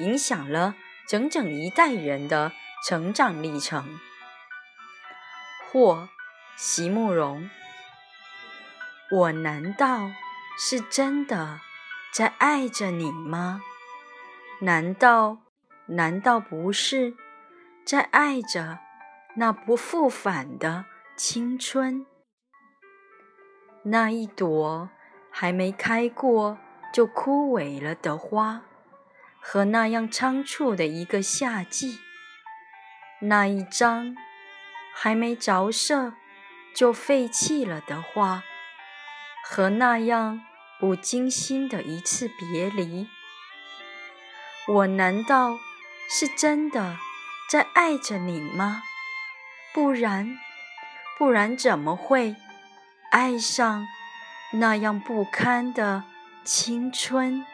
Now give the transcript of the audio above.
影响了整整一代人的成长历程。或席慕容，我难道是真的在爱着你吗？难道难道不是在爱着那不复返的青春？那一朵还没开过就枯萎了的花？和那样仓促的一个夏季，那一张还没着色就废弃了的画，和那样不经心的一次别离，我难道是真的在爱着你吗？不然，不然怎么会爱上那样不堪的青春？